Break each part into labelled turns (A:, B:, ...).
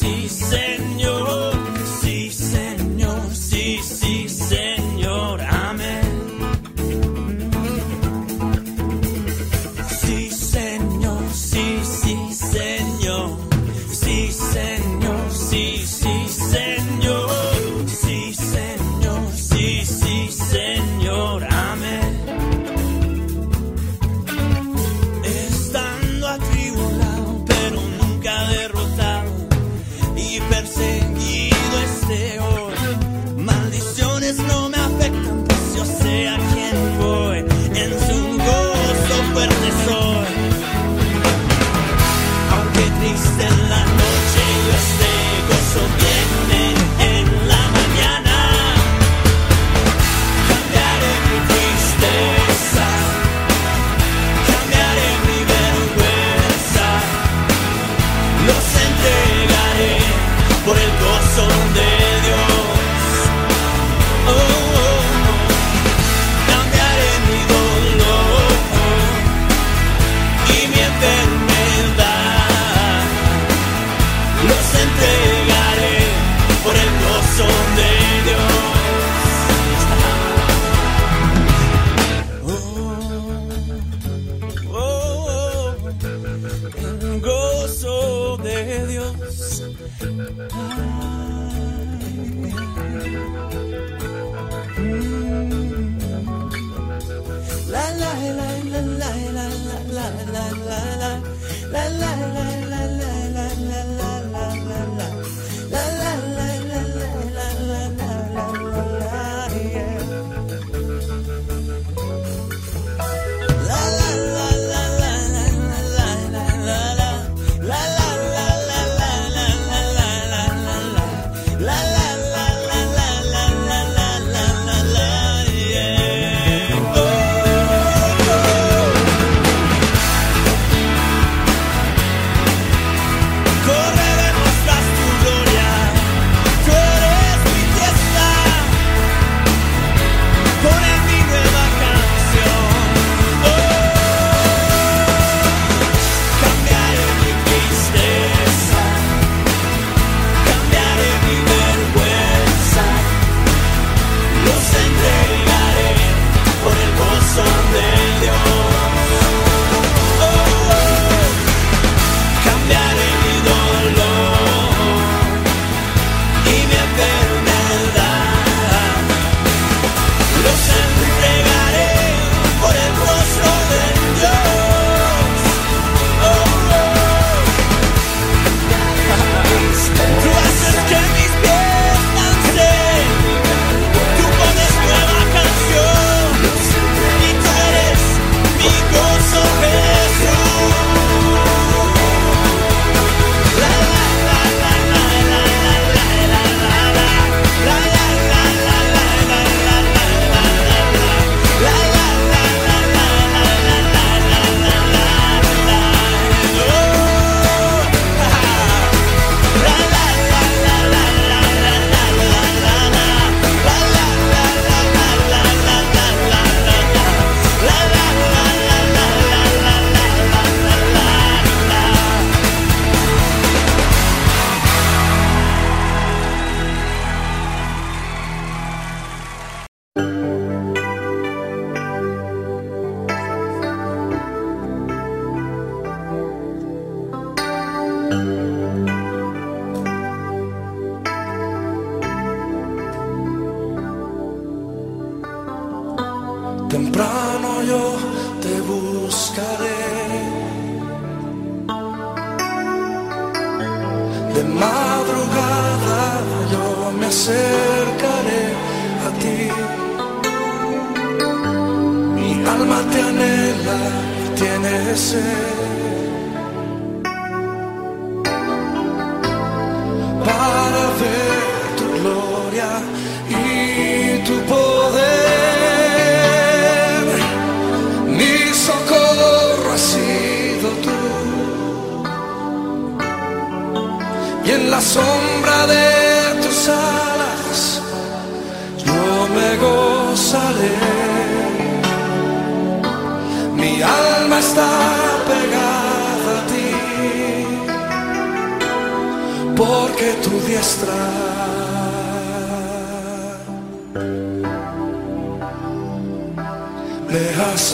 A: se.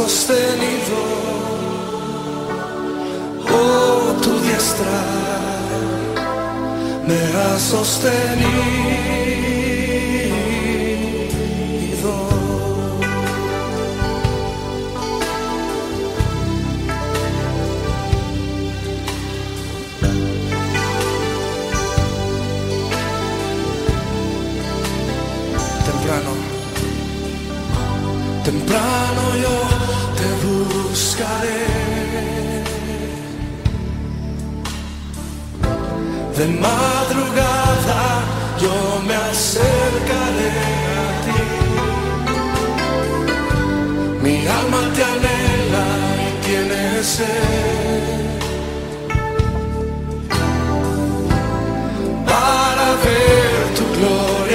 A: sostenido, oh tu diestra me ha sostenido. Temprano, temprano. De madrugada yo me acercaré a ti. Mi alma te anhela y tiene sed. Para ver tu gloria.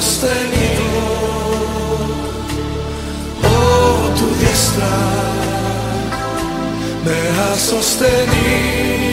A: Sostenido, oh tu diestra me ha sostenido.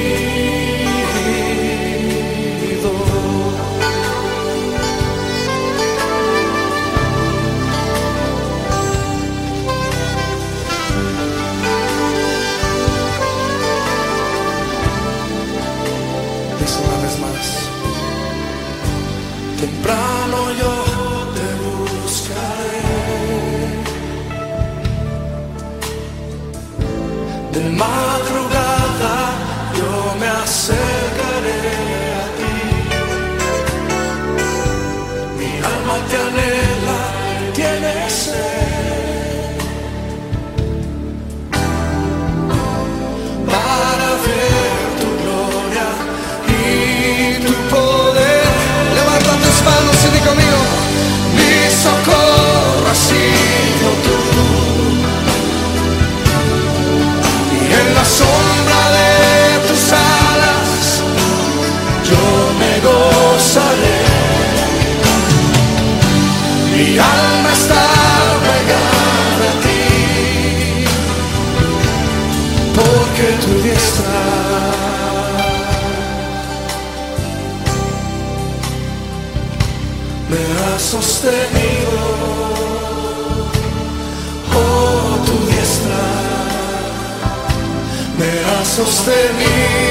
A: sustenido.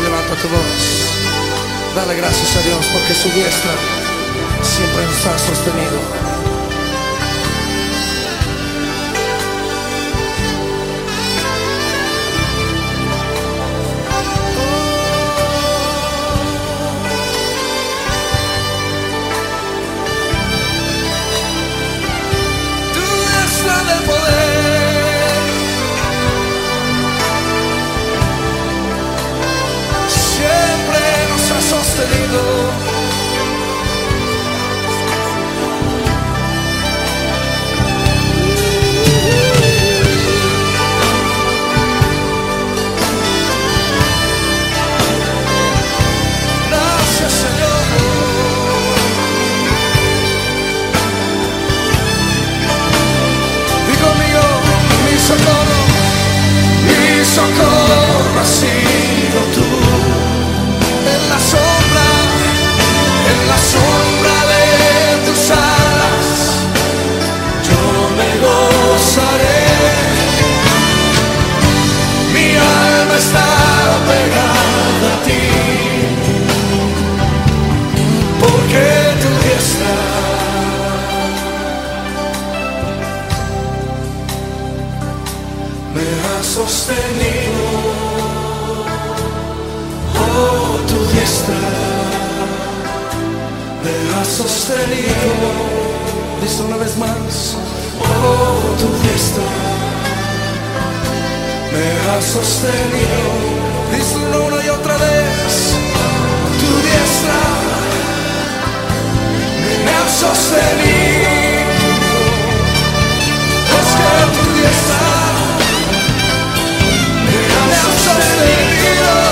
A: Levanta tu voz. Dale gracias a Dios porque su diestra siempre nos ha sostenido. Porque tu fiesta me ha sostenido, oh tu fiesta me ha sostenido, listo una vez más, oh tu fiesta me ha sostenido. Cristo una y otra vez. Tu diestra me ha sostenido. Es que tu diestra me ha sostenido.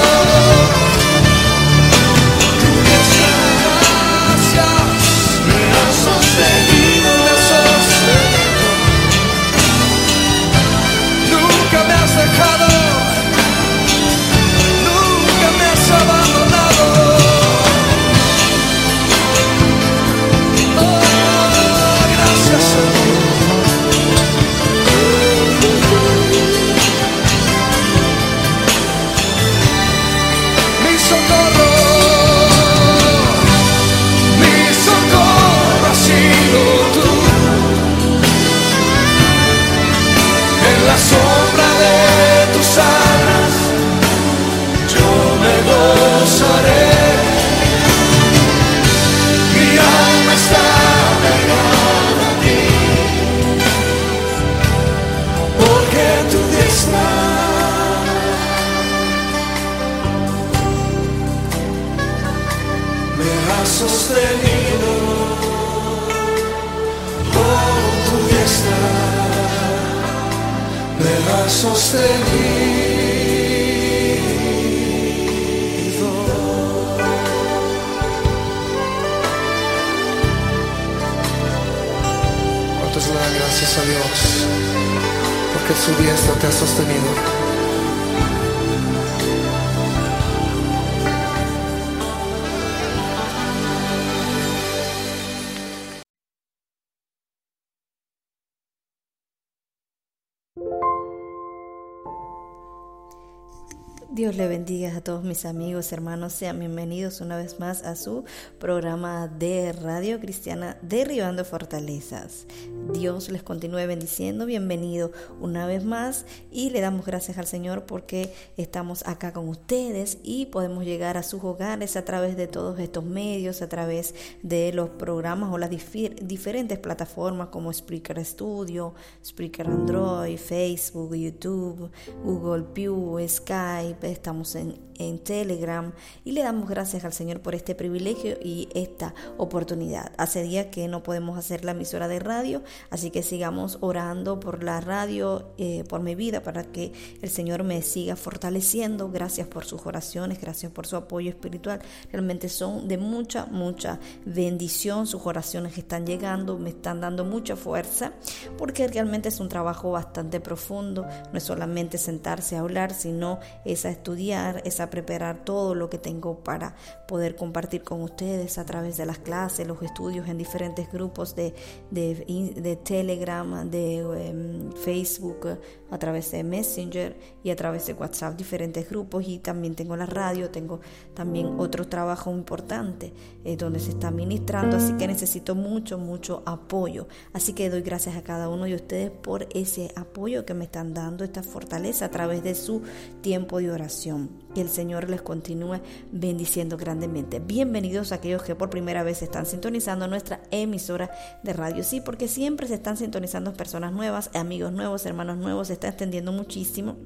A: Dios
B: le bendiga a todos mis amigos, hermanos. Sean bienvenidos una vez más a su programa de Radio Cristiana Derribando Fortalezas. Dios les continúe bendiciendo. Bienvenido una vez más y le damos gracias al Señor porque estamos acá con ustedes y podemos llegar a sus hogares a través de todos estos medios, a través de los programas o las diferentes plataformas como Spreaker Studio, Spreaker Android, Facebook, YouTube, Google Pew, Skype estamos en, en Telegram y le damos gracias al Señor por este privilegio y esta oportunidad. Hace días que no podemos hacer la emisora de radio, así que sigamos orando por la radio, eh, por mi vida, para que el Señor me siga fortaleciendo. Gracias por sus oraciones, gracias por su apoyo espiritual. Realmente son de mucha, mucha bendición. Sus oraciones están llegando, me están dando mucha fuerza, porque realmente es un trabajo bastante profundo. No es solamente sentarse a hablar, sino esa estudiar, es a preparar todo lo que tengo para poder compartir con ustedes a través de las clases, los estudios en diferentes grupos de, de, Telegram, de em, Facebook, a través de Messenger y a través de WhatsApp, diferentes grupos y también tengo la radio, tengo también otro trabajo importante eh, donde se está ministrando, así que necesito mucho, mucho apoyo. Así que doy gracias a cada uno de ustedes por ese apoyo que me están dando, esta fortaleza a través de su tiempo de oración. Que el Señor les continúe bendiciendo grandemente. Bienvenidos a aquellos que por primera vez están sintonizando nuestra emisora de radio. Sí, porque siempre se están sintonizando personas nuevas, amigos nuevos, hermanos nuevos, se está extendiendo muchísimo.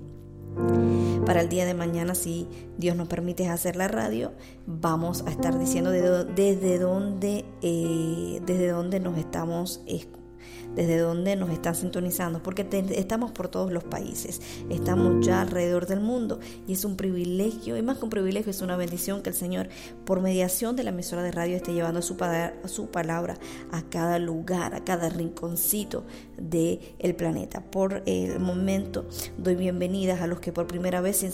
B: Para el día de mañana, si Dios nos permite hacer la radio, vamos a estar diciendo desde dónde, eh, desde dónde nos estamos escuchando desde donde nos están sintonizando, porque estamos por todos los países, estamos ya alrededor del mundo y es un privilegio, y más que un privilegio, es una bendición que el Señor, por mediación de la emisora de radio, esté llevando su, su palabra a cada lugar, a cada rinconcito del el planeta. Por el momento, doy bienvenidas a los que por primera vez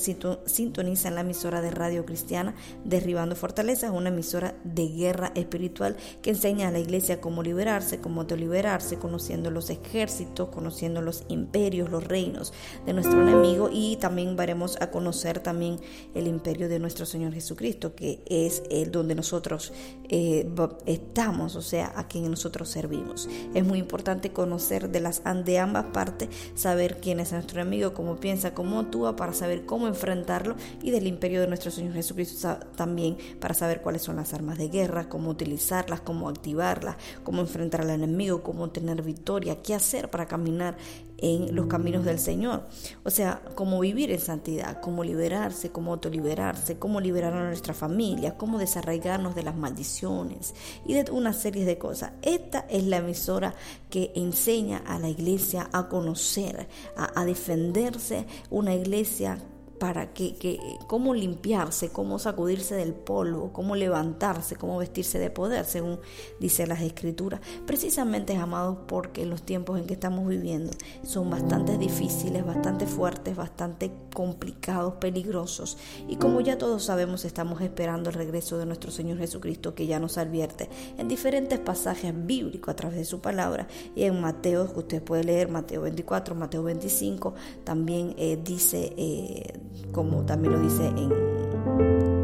B: sintonizan la emisora de radio cristiana Derribando Fortalezas, una emisora de guerra espiritual que enseña a la iglesia cómo liberarse, cómo conociendo conociendo los ejércitos, conociendo los imperios, los reinos de nuestro enemigo y también veremos a conocer también el imperio de nuestro Señor Jesucristo, que es el donde nosotros eh, estamos, o sea, a quien nosotros servimos. Es muy importante conocer de las de ambas partes, saber quién es nuestro enemigo, cómo piensa, cómo actúa, para saber cómo enfrentarlo y del imperio de nuestro Señor Jesucristo también para saber cuáles son las armas de guerra, cómo utilizarlas, cómo activarlas, cómo enfrentar al enemigo, cómo tener victoria qué hacer para caminar en los caminos del Señor. O sea, cómo vivir en santidad, cómo liberarse, cómo autoliberarse, cómo liberar a nuestra familia, cómo desarraigarnos de las maldiciones y de una serie de cosas. Esta es la emisora que enseña a la iglesia a conocer, a, a defenderse, una iglesia para que, cómo limpiarse, cómo sacudirse del polvo, cómo levantarse, cómo vestirse de poder, según dice las escrituras. Precisamente, amados, porque los tiempos en que estamos viviendo son bastante difíciles, bastante fuertes, bastante complicados, peligrosos. Y como ya todos sabemos, estamos esperando el regreso de nuestro Señor Jesucristo, que ya nos advierte en diferentes pasajes bíblicos a través de su palabra. Y en Mateo, que usted puede leer, Mateo 24, Mateo 25, también eh, dice... Eh, como también lo dice en,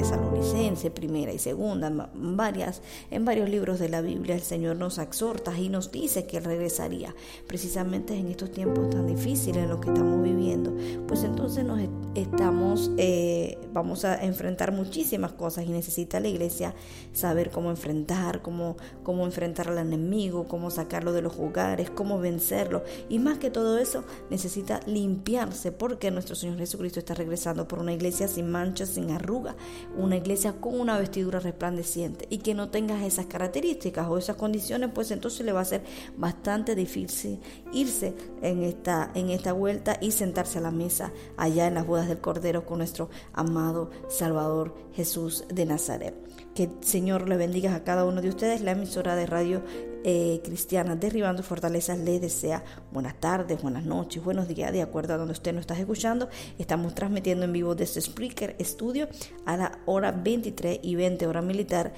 B: Tesalonicense, primera y segunda, varias, en varios libros de la Biblia el Señor nos exhorta y nos dice que regresaría. Precisamente en estos tiempos tan difíciles en los que estamos viviendo, pues entonces nos estamos, eh, vamos a enfrentar muchísimas cosas y necesita la iglesia saber cómo enfrentar, cómo, cómo enfrentar al enemigo, cómo sacarlo de los hogares, cómo vencerlo. Y más que todo eso, necesita limpiarse porque nuestro Señor Jesucristo está regresando por una iglesia sin manchas, sin arruga, una iglesia con una vestidura resplandeciente y que no tenga esas características o esas condiciones, pues entonces le va a ser bastante difícil irse en esta, en esta vuelta y sentarse a la mesa allá en las bodas del Cordero con nuestro amado Salvador Jesús de Nazaret. Que el Señor le bendiga a cada uno de ustedes. La emisora de radio eh, cristiana Derribando Fortalezas le desea buenas tardes, buenas noches, buenos días, de acuerdo a donde usted nos está escuchando. Estamos transmitiendo en vivo desde Spreaker Studio a la hora 23 y 20 hora militar,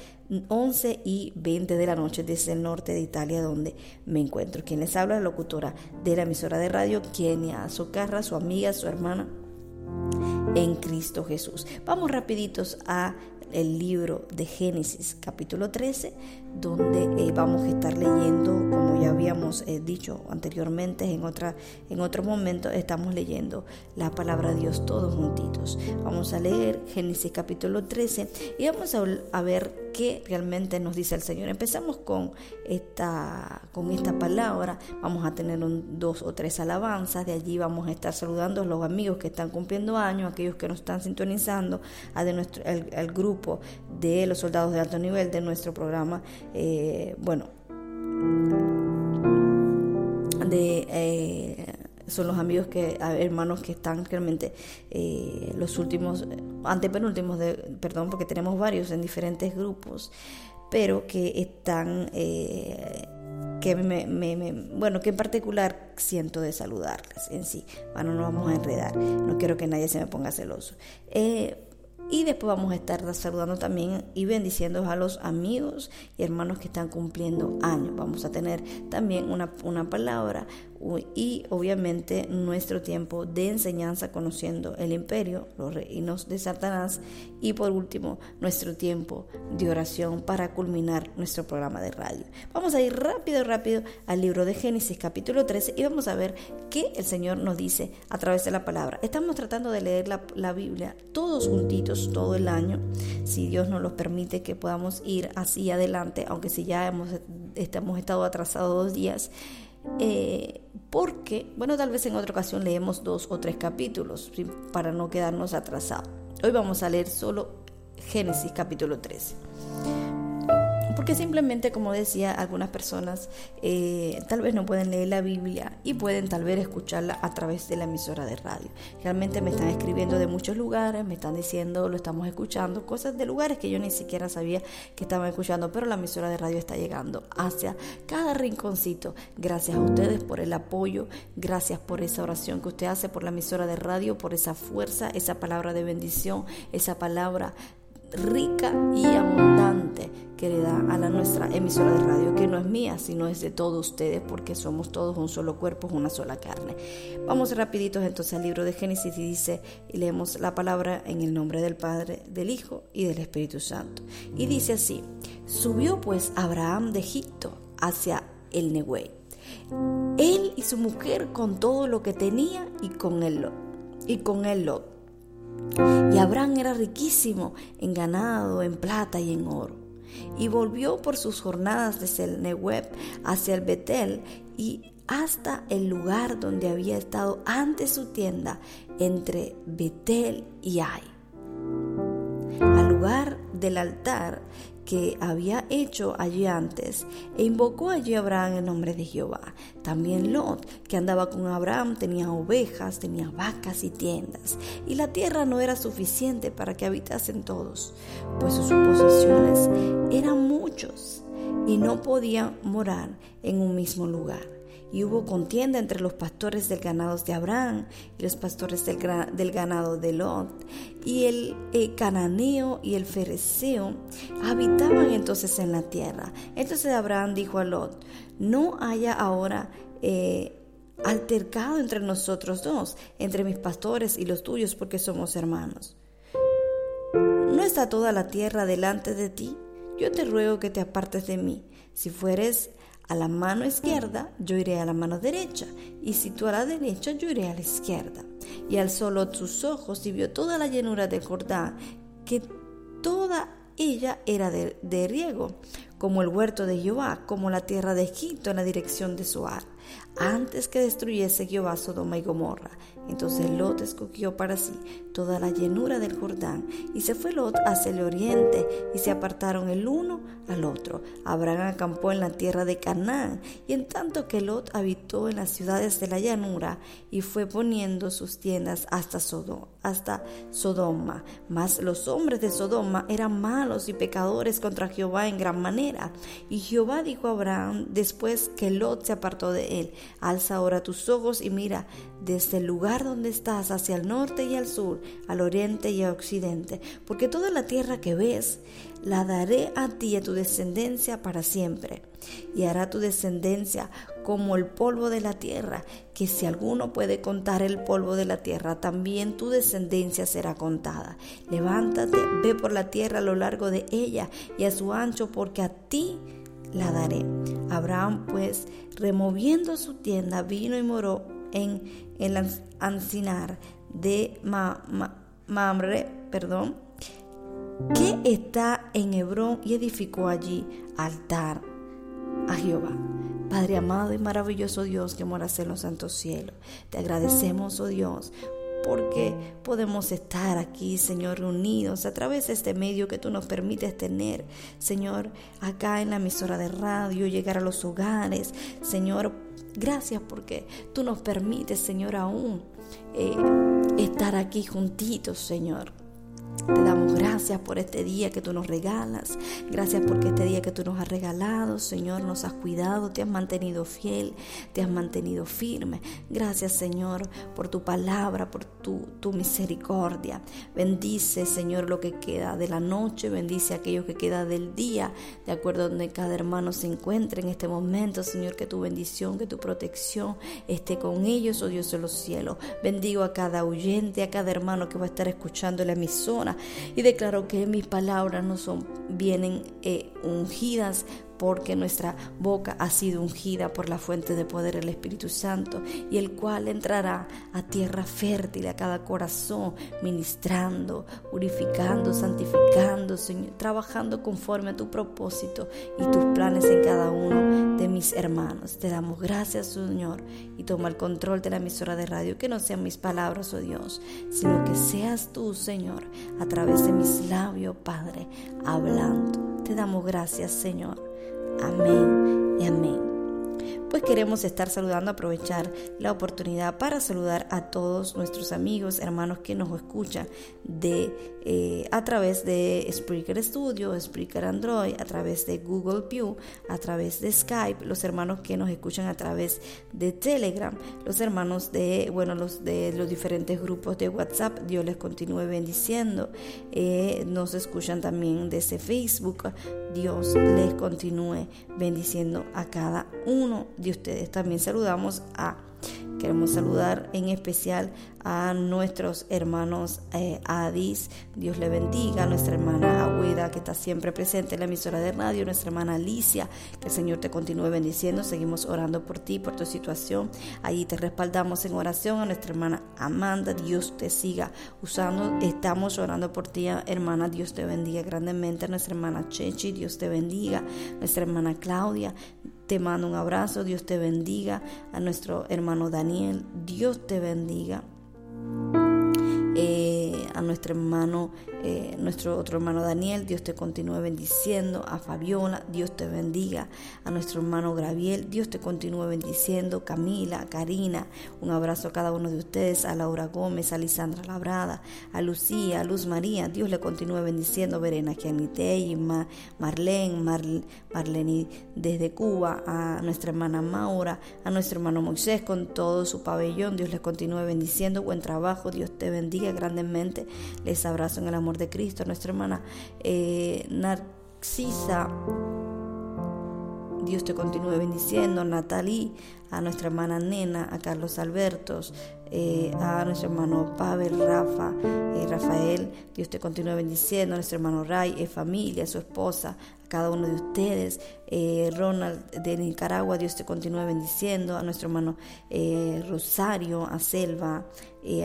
B: 11 y 20 de la noche desde el norte de Italia donde me encuentro. Quien les habla, la locutora de la emisora de radio, Kenia Socarra, su amiga, su hermana en Cristo Jesús. Vamos rapiditos a el libro de Génesis capítulo 13, donde eh, vamos a estar leyendo, como ya habíamos eh, dicho anteriormente en, otra, en otro momento, estamos leyendo la palabra de Dios todos juntitos. Vamos a leer Génesis capítulo 13 y vamos a, ver qué realmente nos dice el Señor. Empezamos con esta, con esta palabra, vamos a tener un, dos o tres alabanzas, de allí vamos a estar saludando a los amigos que están cumpliendo años, aquellos que nos están sintonizando, a de nuestro, el, grupo de los soldados de alto nivel de nuestro programa, eh, bueno. Eh, son los amigos que, hermanos que están realmente eh, los últimos, antepenúltimos, de, perdón, porque tenemos varios en diferentes grupos, pero que están, que me, me, bueno, que en particular siento de saludarles en sí. Bueno, no vamos a enredar, no quiero que nadie se me ponga celoso. Y después vamos a estar saludando también y bendiciendo a los amigos y hermanos que están cumpliendo años. Vamos a tener también una, una palabra, y obviamente nuestro tiempo de enseñanza conociendo el imperio, los reinos de Satanás y por último nuestro tiempo de oración para culminar nuestro programa de radio. Vamos a ir rápido, rápido al libro de Génesis capítulo 13 y vamos a ver qué el Señor nos dice a través de la palabra. Estamos tratando de leer la, la Biblia todos juntitos todo el año, si Dios nos lo permite que podamos ir así adelante, aunque si ya hemos, hemos estado atrasados dos días. Eh, porque, bueno, tal vez en otra ocasión leemos dos o tres capítulos para no quedarnos atrasados. Hoy vamos a leer solo Génesis capítulo 13. Porque simplemente, como decía, algunas personas eh, tal vez no pueden leer la Biblia y pueden tal vez escucharla a través de la emisora de radio. Realmente me están escribiendo de muchos lugares, me están diciendo, lo estamos escuchando, cosas de lugares que yo ni siquiera sabía que estaban escuchando, pero la emisora de radio está llegando hacia cada rinconcito. Gracias a ustedes por el apoyo, gracias por esa oración que usted hace por la emisora de radio, por esa fuerza, esa palabra de bendición, esa palabra rica y abundante que le da a la nuestra emisora de radio, que no es mía, sino es de todos ustedes, porque somos todos un solo cuerpo, una sola carne. Vamos rapiditos entonces al libro de Génesis y dice, y leemos la palabra en el nombre del Padre, del Hijo y del Espíritu Santo. Y dice así, subió pues Abraham de Egipto hacia el Nehuey, él y su mujer con todo lo que tenía y con él, y con él Lot y Abraham era riquísimo en ganado, en plata y en oro. Y volvió por sus jornadas desde el Nehueb hacia el Betel y hasta el lugar donde había estado antes su tienda, entre Betel y Ai. Al lugar del altar que había hecho allí antes, e invocó allí a Abraham el nombre de Jehová. También Lot, que andaba con Abraham, tenía ovejas, tenía vacas y tiendas, y la tierra no era suficiente para que habitasen todos, pues sus posesiones eran muchos, y no podían morar en un mismo lugar y hubo contienda entre los pastores del ganado de Abraham y los pastores del, ganado de Lot. Y el eh, cananeo y el fereceo habitaban entonces en la tierra. Entonces Abraham dijo a Lot, no haya ahora... Eh, altercado entre nosotros dos, entre mis pastores y los tuyos, porque somos hermanos. ¿No está toda la tierra delante de ti? Yo te ruego que te apartes de mí. Si fueres a la mano izquierda, yo iré a la mano derecha, y si tú a la derecha, yo iré a la izquierda. Y alzó Lot sus ojos y vio toda la llanura de Jordán, que toda ella era de, riego, como el huerto de Jehová, como la tierra de Egipto en la dirección de Zoar, antes que destruyese Jehová Sodoma y Gomorra. Entonces Lot escogió para sí toda la llenura del Jordán y se fue Lot hacia el oriente y se apartaron el uno al otro. Abraham acampó en la tierra de Canaán y en tanto que Lot habitó en las ciudades de la llanura y fue poniendo sus tiendas hasta Sodoma, hasta Sodoma. Mas los hombres de Sodoma eran malos y pecadores contra Jehová en gran manera. Y Jehová dijo a Abraham después que Lot se apartó de él, alza ahora tus ojos y mira desde el lugar donde estás hacia el norte y al sur, al oriente y al occidente, porque toda la tierra que ves la daré a ti y a tu descendencia para siempre, y hará tu descendencia como el polvo de la tierra, que si alguno puede contar el polvo de la tierra, también tu descendencia será contada. Levántate, ve por la tierra a lo largo de ella y a su ancho, porque a ti la daré. Abraham pues, removiendo su tienda, vino y moró en el ancinar de Mamre, perdón, que está en Hebrón y edificó allí altar a Jehová. Padre amado y maravilloso Dios que moras en los santos cielos, te agradecemos, oh Dios, porque podemos estar aquí, Señor, reunidos a través de este medio que tú nos permites tener, Señor, acá en la emisora de radio, llegar a los hogares, Señor, gracias porque tú nos permites, Señor, aún eh, estar aquí juntitos, Señor. Te damos gracias por este día que tú nos regalas. Gracias porque este día que tú nos has regalado, Señor, nos has cuidado, te has mantenido fiel, te has mantenido firme. Gracias, Señor, por tu palabra, por tu, tu misericordia. Bendice, Señor, lo que queda de la noche, bendice aquello que queda del día, de acuerdo a donde cada hermano se encuentre en este momento, Señor, que tu bendición, que tu protección esté con ellos, oh Dios de los cielos. Bendigo a cada oyente, a cada hermano que va a estar escuchando la y declaro que mis palabras no son, vienen eh, ungidas porque nuestra boca ha sido ungida por la fuente de poder del Espíritu Santo y el cual entrará a tierra fértil, a cada corazón, ministrando, purificando, santificando, Señor, trabajando conforme a tu propósito y tus planes en cada uno hermanos. Te damos gracias, Señor, y toma el control de la emisora de radio, que no sean mis palabras, oh Dios, sino que seas tú, Señor, a través de mis labios, Padre, hablando. Te damos gracias, Señor. Amén y amén pues queremos estar saludando, aprovechar la oportunidad para saludar a todos nuestros amigos, hermanos que nos escuchan de, eh, a través de Spreaker Studio, Spreaker Android, a través de Google View, a través de Skype, los hermanos que nos escuchan a través de Telegram, los hermanos de, bueno, los de los diferentes grupos de WhatsApp, Dios les continúe bendiciendo, eh, nos escuchan también desde Facebook, Dios les continúe bendiciendo a cada uno de ustedes. También saludamos a, queremos saludar en especial a nuestros hermanos eh, Adis, Dios le bendiga, nuestra hermana Agüeda que está siempre presente en la emisora de radio, nuestra hermana Alicia, que el Señor te continúe bendiciendo, seguimos orando por ti, por tu situación, ahí te respaldamos en oración, a nuestra hermana Amanda, Dios te siga usando, estamos orando por ti, hermana, Dios te bendiga grandemente, a nuestra hermana Chechi, Dios te bendiga, nuestra hermana Claudia, te mando un abrazo, Dios te bendiga, a nuestro hermano Daniel, Dios te bendiga. Eh, a nuestro hermano eh, nuestro otro hermano Daniel, Dios te continúe bendiciendo, a Fabiola, Dios te bendiga, a nuestro hermano Graviel, Dios te continúe bendiciendo, Camila, Karina, un abrazo a cada uno de ustedes, a Laura Gómez, a Lisandra Labrada, a Lucía, a Luz María, Dios le continúe bendiciendo, Verena Kianitei, Marlene, Marlene desde Cuba, a nuestra hermana Maura, a nuestro hermano Moisés con todo su pabellón, Dios les continúe bendiciendo, buen trabajo, Dios te bendiga grandemente, les abrazo en el amor de Cristo, nuestra hermana eh, Narcisa. Dios te continúe bendiciendo, Natalie, a nuestra hermana Nena, a Carlos Albertos, eh, a nuestro hermano Pavel, Rafa, eh, Rafael, Dios te continúe bendiciendo, a nuestro hermano Ray, eh, familia, su esposa, a cada uno de ustedes, Ronald de Nicaragua, Dios te continúe bendiciendo, a nuestro hermano Rosario, a Selva,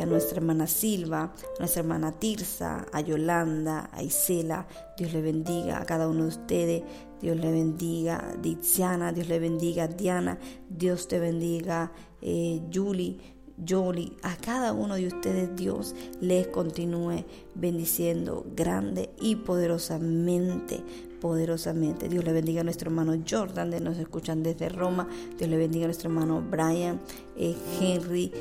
B: a nuestra hermana Silva, a nuestra hermana Tirsa, a Yolanda, a Isela, Dios le bendiga a cada uno de ustedes, Dios le bendiga, Diziana, Dios le bendiga, Diana, Dios te bendiga, Julie, Jolie, a cada uno de ustedes Dios les continúe bendiciendo grande y poderosamente, poderosamente. Dios le bendiga a nuestro hermano Jordan, de nos escuchan desde Roma. Dios le bendiga a nuestro hermano Brian, eh, Henry.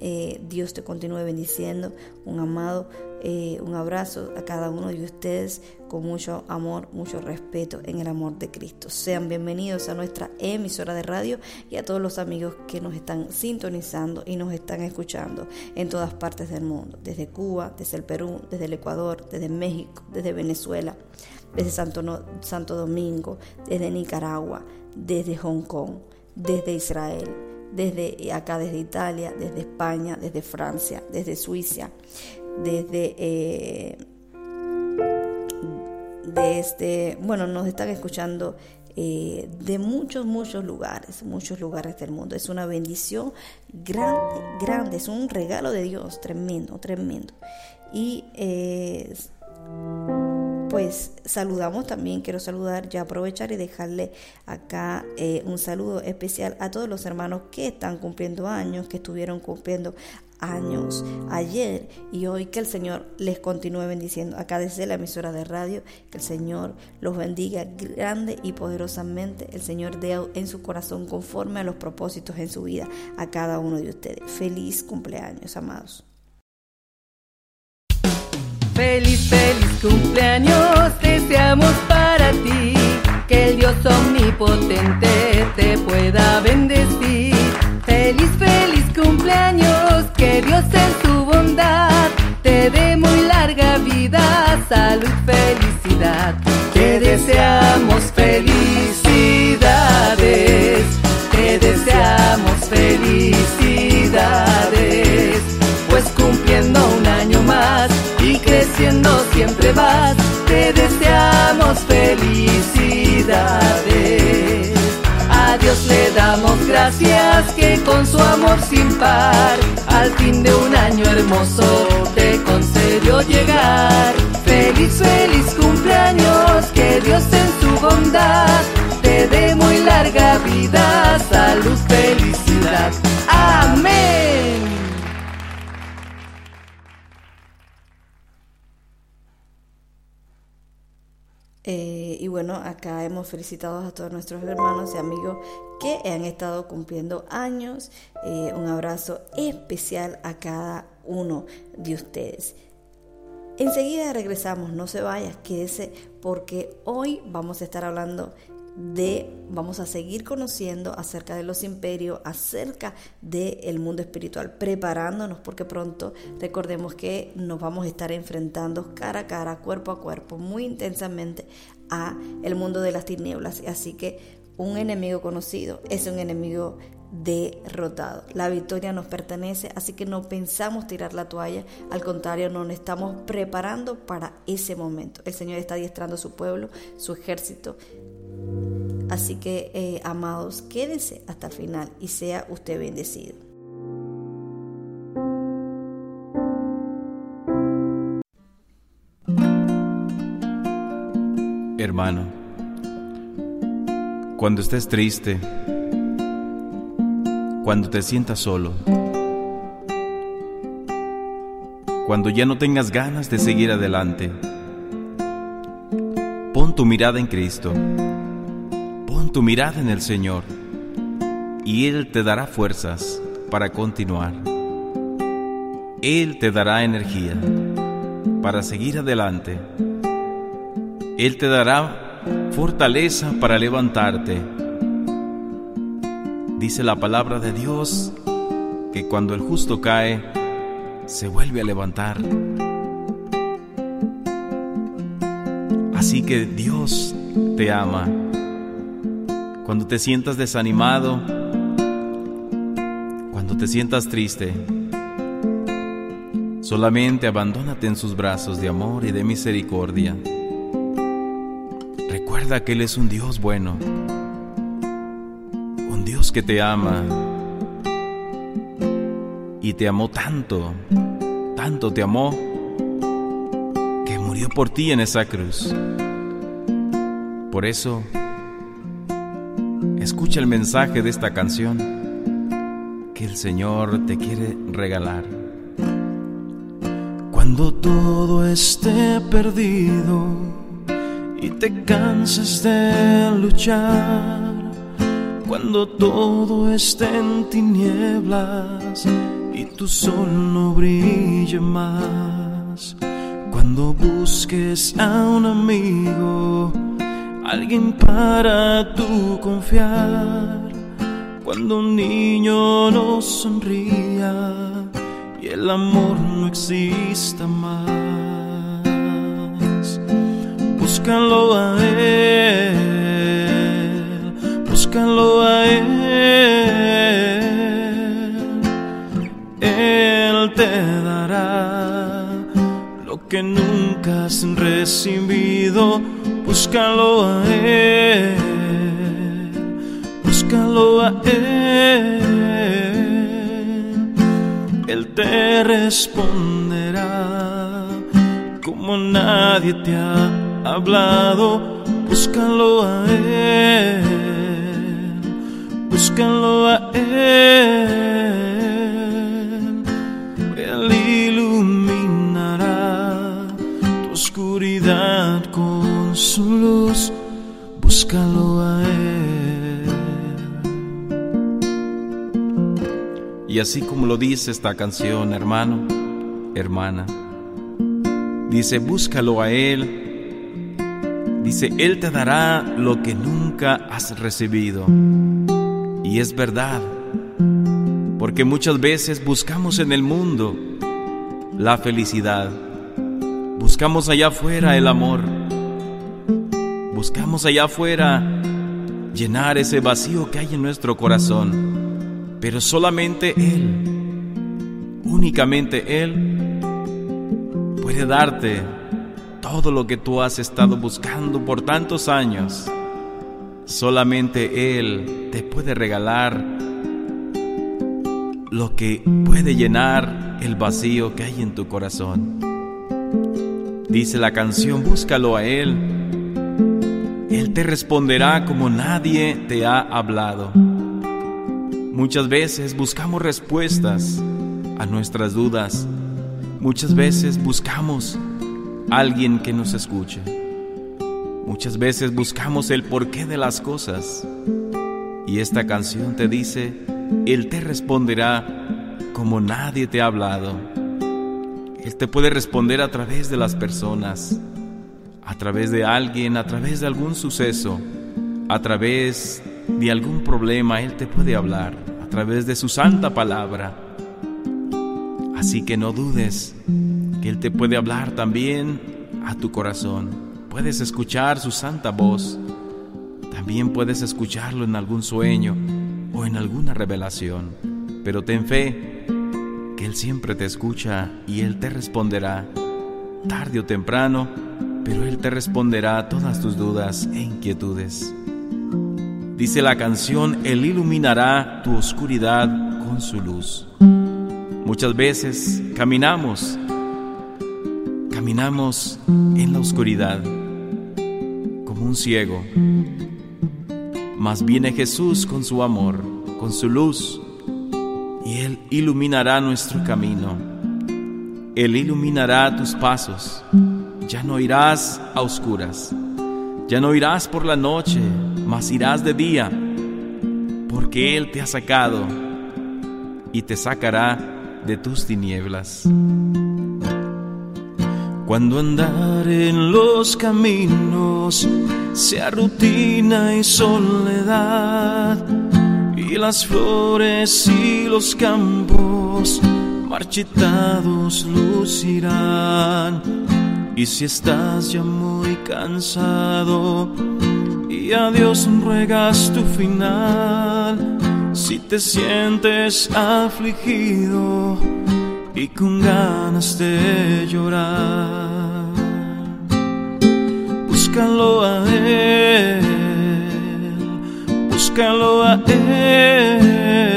B: Eh, Dios te continúe bendiciendo. Un amado, eh, un abrazo a cada uno de ustedes con mucho amor, mucho respeto en el amor de Cristo. Sean bienvenidos a nuestra emisora de radio y a todos los amigos que nos están sintonizando y nos están escuchando en todas partes del mundo, desde Cuba, desde el Perú, desde el Ecuador, desde México, desde Venezuela, desde Santo, Santo Domingo, desde Nicaragua, desde Hong Kong desde Israel, desde acá, desde Italia, desde España, desde Francia, desde Suiza, desde... Eh, este bueno, nos están escuchando eh, de muchos, muchos lugares, muchos lugares del mundo. Es una bendición grande, grande, es un regalo de Dios, tremendo, tremendo. Y eh, pues saludamos también, quiero saludar, ya aprovechar y dejarle acá eh, un saludo especial a todos los hermanos que están cumpliendo años, que estuvieron cumpliendo años ayer. Y hoy que el Señor les continúe bendiciendo acá desde la emisora de radio que el Señor los bendiga grande y poderosamente. El Señor dé en su corazón conforme a los propósitos en su vida a cada uno de ustedes. Feliz cumpleaños amados
C: feliz feliz cumpleaños deseamos para ti. Que el Dios omnipotente te pueda bendecir. Feliz feliz cumpleaños que Dios en su bondad te dé muy larga vida, salud, felicidad. Te deseamos felicidades, te deseamos felicidades, pues cumpliendo un año creciendo siempre vas, te deseamos felicidades. A Dios le damos gracias que con su amor sin par, al fin de un año hermoso, te concedió llegar. Feliz, feliz cumpleaños, que Dios en su bondad te dé muy larga vida, salud, felicidad. Amén.
B: Eh, y bueno, acá hemos felicitado a todos nuestros hermanos y amigos que han estado cumpliendo años. Eh, un abrazo especial a cada uno de ustedes. Enseguida regresamos, no se vaya, quédese porque hoy vamos a estar hablando de, vamos a seguir conociendo acerca de los imperios, acerca del mundo espiritual, preparándonos porque pronto recordemos que nos vamos a estar enfrentando cara a cara, cuerpo a cuerpo, muy intensamente a el mundo de las tinieblas. Así que un enemigo conocido es un enemigo derrotado. La victoria nos pertenece, así que no pensamos tirar la toalla, al contrario, nos estamos preparando para ese momento. El Señor está adiestrando a su pueblo, su ejército, Así que, eh, amados, quédense hasta el final y sea usted bendecido.
D: Hermano, cuando estés triste, cuando te sientas solo, cuando ya no tengas ganas de seguir adelante, pon tu mirada en Cristo tu mirada en el Señor y Él te dará fuerzas para continuar. Él te dará energía para seguir adelante. Él te dará fortaleza para levantarte. Dice la palabra de Dios que cuando el justo cae, se vuelve a levantar. Así que Dios te ama cuando te sientas desanimado, cuando te sientas triste, solamente abandónate en sus brazos de amor y de misericordia. Recuerda que Él es un Dios bueno, un Dios que te ama y te amó tanto, tanto te amó, que murió por ti en esa cruz. Por eso, Escucha el mensaje de esta canción que el Señor te quiere regalar.
E: Cuando todo esté perdido y te canses de luchar, cuando todo esté en tinieblas y tu sol no brille más, cuando busques a un amigo, alguien para tú confiar. Cuando un niño no sonría y el amor no exista más, búscalo a él, búscalo a él Él te dará lo que nunca has recibido. Búscalo a Él, búscalo a Él. Él te responderá como nadie te ha hablado. Búscalo a Él, búscalo a Él. Él iluminará tu oscuridad su luz. Búscalo a Él.
D: Y así como lo dice esta canción, hermano, hermana, dice, búscalo a Él. Dice, Él te dará lo que nunca has recibido. Y es verdad, porque muchas veces buscamos en el mundo la felicidad, buscamos allá afuera el amor, buscamos allá afuera llenar ese vacío que hay en nuestro corazón, pero solamente Él, únicamente Él, puede darte todo lo que tú has estado buscando por tantos años. Solamente Él te puede regalar lo que puede llenar el vacío que hay en tu corazón. Dice la canción, búscalo a Él. Él te responderá como nadie te ha hablado. Muchas veces buscamos respuestas a nuestras dudas. Muchas veces buscamos alguien que nos escuche. Muchas veces buscamos el porqué de las cosas y esta canción te dice, Él te responderá como nadie te ha hablado. Él te puede responder a través de las personas, a través de alguien, a través de algún suceso, a través de algún problema. Él te puede hablar, a través de su santa palabra. Así que no dudes que Él te puede hablar también a tu corazón puedes escuchar su santa voz. También puedes escucharlo en algún sueño o en alguna revelación. Pero ten fe que Él siempre te escucha y Él te responderá, tarde o temprano, pero Él te responderá a todas tus dudas e inquietudes. Dice la canción, Él iluminará tu oscuridad con su luz. Muchas veces caminamos, caminamos en la oscuridad un ciego. Mas viene Jesús con su amor, con su luz, y Él iluminará nuestro camino. Él iluminará tus pasos. Ya no irás a oscuras. Ya no irás por la noche, mas irás de día, porque Él te ha sacado y te sacará de tus tinieblas.
E: Cuando andar en los caminos sea rutina y soledad, y las flores y los campos marchitados lucirán. Y si estás ya muy cansado y a Dios ruegas tu final, si te sientes afligido, y con ganas de llorar. Búscalo a Él, búscalo a Él.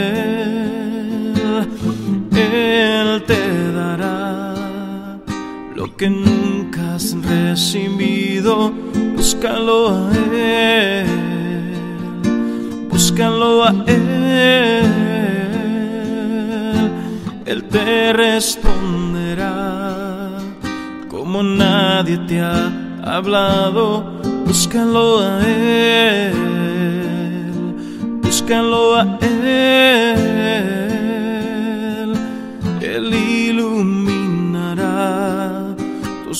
E: Que nunca has recibido. Búscalo a Él, búscalo a Él él te responderá como nadie te ha hablado. Búscalo a Él, búscalo a Él.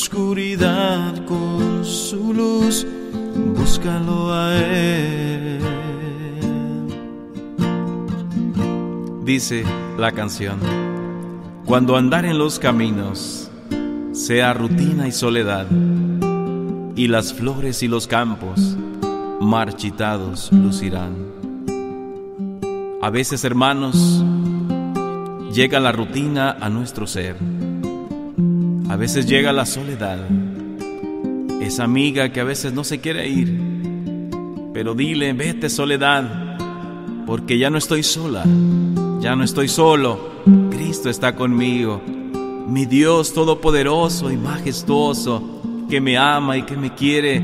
E: Oscuridad con su luz. Búscalo a Él.
D: Dice la canción cuando andar en los caminos sea rutina y soledad, y las flores y los campos marchitados lucirán. A veces, hermanos, llega la rutina a nuestro ser. A veces llega la soledad. Esa amiga que a veces no se quiere ir. Pero dile, vete soledad, porque ya no estoy sola, ya no estoy solo. Cristo está conmigo. Mi Dios todopoderoso y majestuoso, que me ama y que me quiere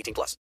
F: 18 plus.